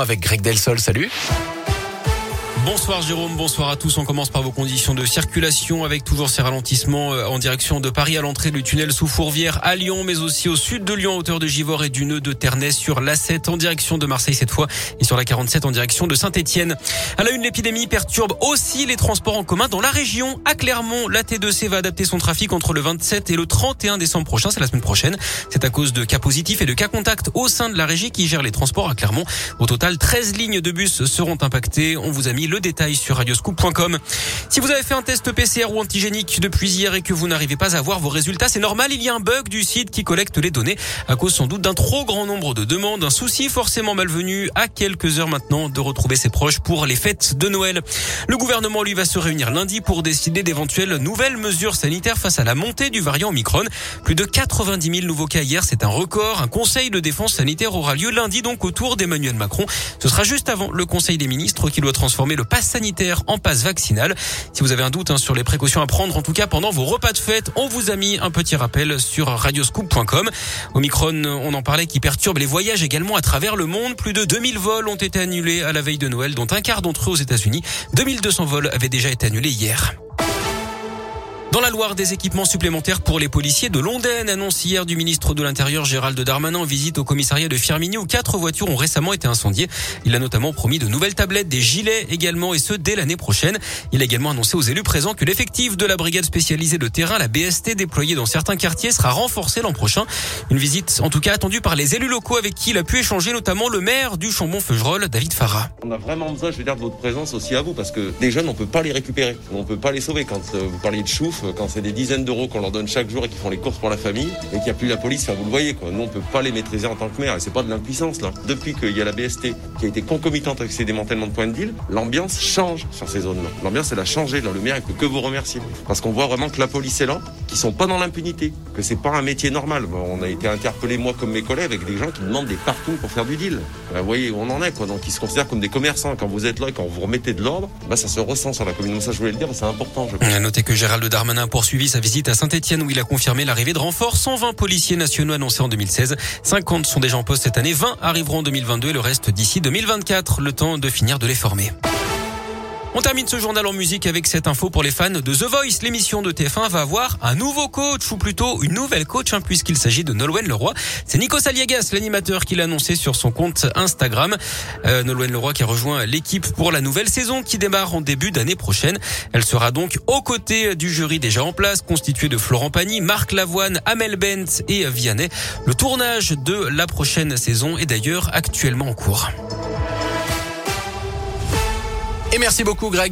Avec Greg Delsol, salut. Bonsoir Jérôme, bonsoir à tous. On commence par vos conditions de circulation avec toujours ces ralentissements euh, en direction de Paris à l'entrée du tunnel sous Fourvière à Lyon, mais aussi au sud de Lyon, hauteur de Givors et du nœud de Ternay sur l'A7 en direction de Marseille cette fois et sur la 47 en direction de Saint-Etienne. À la une, l'épidémie perturbe aussi les transports en commun dans la région. À Clermont, la T2C va adapter son trafic entre le 27 et le 31 décembre prochain, c'est la semaine prochaine. C'est à cause de cas positifs et de cas contacts au sein de la régie qui gère les transports à Clermont. Au total, 13 lignes de bus seront impactées. On vous a mis le détail sur radioscoop.com. Si vous avez fait un test PCR ou antigénique depuis hier et que vous n'arrivez pas à voir vos résultats, c'est normal, il y a un bug du site qui collecte les données à cause sans doute d'un trop grand nombre de demandes, un souci forcément malvenu à quelques heures maintenant de retrouver ses proches pour les fêtes de Noël. Le gouvernement lui va se réunir lundi pour décider d'éventuelles nouvelles mesures sanitaires face à la montée du variant Omicron. Plus de 90 000 nouveaux cas hier, c'est un record. Un conseil de défense sanitaire aura lieu lundi donc autour d'Emmanuel Macron. Ce sera juste avant le conseil des ministres qui doit transformer le pass sanitaire en passe vaccinal. Si vous avez un doute hein, sur les précautions à prendre, en tout cas pendant vos repas de fête, on vous a mis un petit rappel sur radioscoop.com. Omicron, on en parlait, qui perturbe les voyages également à travers le monde. Plus de 2000 vols ont été annulés à la veille de Noël, dont un quart d'entre eux aux États-Unis. 2200 vols avaient déjà été annulés hier. Dans la Loire, des équipements supplémentaires pour les policiers de Londaine, annonce hier du ministre de l'Intérieur Gérald Darmanin en visite au commissariat de Firminy où quatre voitures ont récemment été incendiées. Il a notamment promis de nouvelles tablettes, des gilets également et ce dès l'année prochaine. Il a également annoncé aux élus présents que l'effectif de la brigade spécialisée de terrain, la BST déployée dans certains quartiers sera renforcé l'an prochain. Une visite en tout cas attendue par les élus locaux avec qui il a pu échanger notamment le maire du Chambon-Feugerolles, David Farah. On a vraiment besoin, je veux dire, de votre présence aussi à vous parce que les jeunes, on peut pas les récupérer. On peut pas les sauver quand euh, vous parliez de chouf, quand c'est des dizaines d'euros qu'on leur donne chaque jour et qu'ils font les courses pour la famille et qu'il n'y a plus la police, vous le voyez quoi. Nous on peut pas les maîtriser en tant que maire et c'est pas de l'impuissance là. Depuis qu'il y a la BST qui a été concomitante avec ces démantèlements de points de deal, l'ambiance change sur ces zones-là. L'ambiance elle a changé là. Le maire il peut que vous remercier parce qu'on voit vraiment que la police est là, qu'ils sont pas dans l'impunité, que c'est pas un métier normal. on a été interpellé moi comme mes collègues avec des gens qui demandent des partout pour faire du deal. vous voyez où on en est quoi. Donc ils se considèrent comme des commerçants quand vous êtes là et quand vous remettez de l'ordre, bah, ça se ressent sur la commune. Ça je voulais le dire, c'est important. Je a noté que Gérald Darmanin a poursuivi sa visite à saint etienne où il a confirmé l'arrivée de renforts. 120 policiers nationaux annoncés en 2016. 50 sont déjà en poste cette année. 20 arriveront en 2022 et le reste d'ici 2024. Le temps de finir de les former. On termine ce journal en musique avec cette info pour les fans de The Voice. L'émission de TF1 va avoir un nouveau coach, ou plutôt une nouvelle coach, hein, puisqu'il s'agit de Nolwenn Leroy. C'est Nico Saliegas, l'animateur, qui l'a annoncé sur son compte Instagram. Euh, Nolwenn Leroy qui a rejoint l'équipe pour la nouvelle saison qui démarre en début d'année prochaine. Elle sera donc aux côtés du jury déjà en place, constitué de Florent Pagny, Marc Lavoine, Amel Bent et Vianney. Le tournage de la prochaine saison est d'ailleurs actuellement en cours. Merci beaucoup Greg.